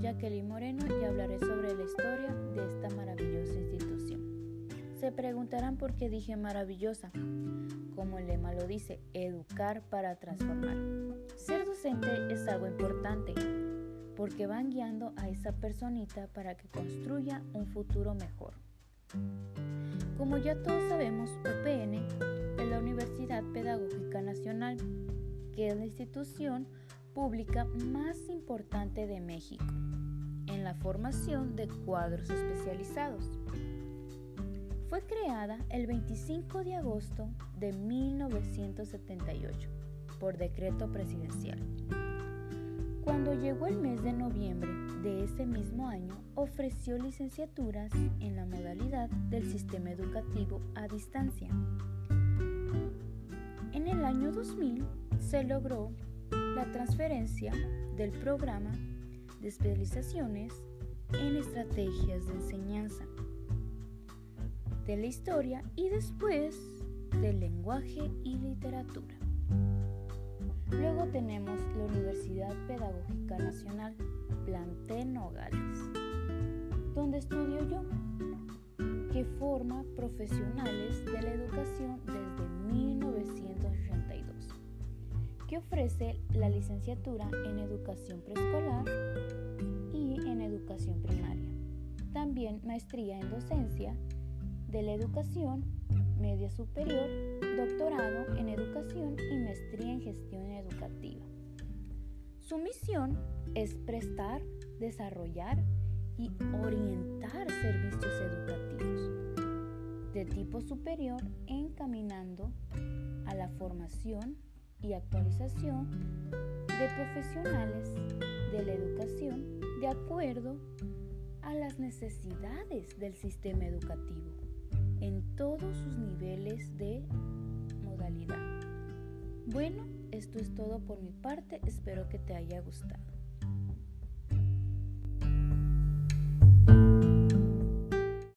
Jacqueline Moreno y hablaré sobre la historia de esta maravillosa institución. Se preguntarán por qué dije maravillosa. Como el lema lo dice, educar para transformar. Ser docente es algo importante porque van guiando a esa personita para que construya un futuro mejor. Como ya todos sabemos, UPN es la Universidad Pedagógica Nacional, que es la institución pública más importante de México en la formación de cuadros especializados. Fue creada el 25 de agosto de 1978 por decreto presidencial. Cuando llegó el mes de noviembre de ese mismo año, ofreció licenciaturas en la modalidad del sistema educativo a distancia. En el año 2000 se logró la transferencia del programa de especializaciones en estrategias de enseñanza, de la historia y después del lenguaje y literatura. Luego tenemos la Universidad Pedagógica Nacional, Plantel Nogales, donde estudio yo, que forma profesionales de la educación desde 1982, que ofrece la licenciatura en educación preescolar y en educación primaria. También maestría en docencia de la educación media superior, doctorado en educación y maestría en gestión educativa. Su misión es prestar, desarrollar y orientar servicios educativos de tipo superior encaminando a la formación y actualización de profesionales de la educación de acuerdo a las necesidades del sistema educativo en todos sus niveles de modalidad. Bueno, esto es todo por mi parte, espero que te haya gustado.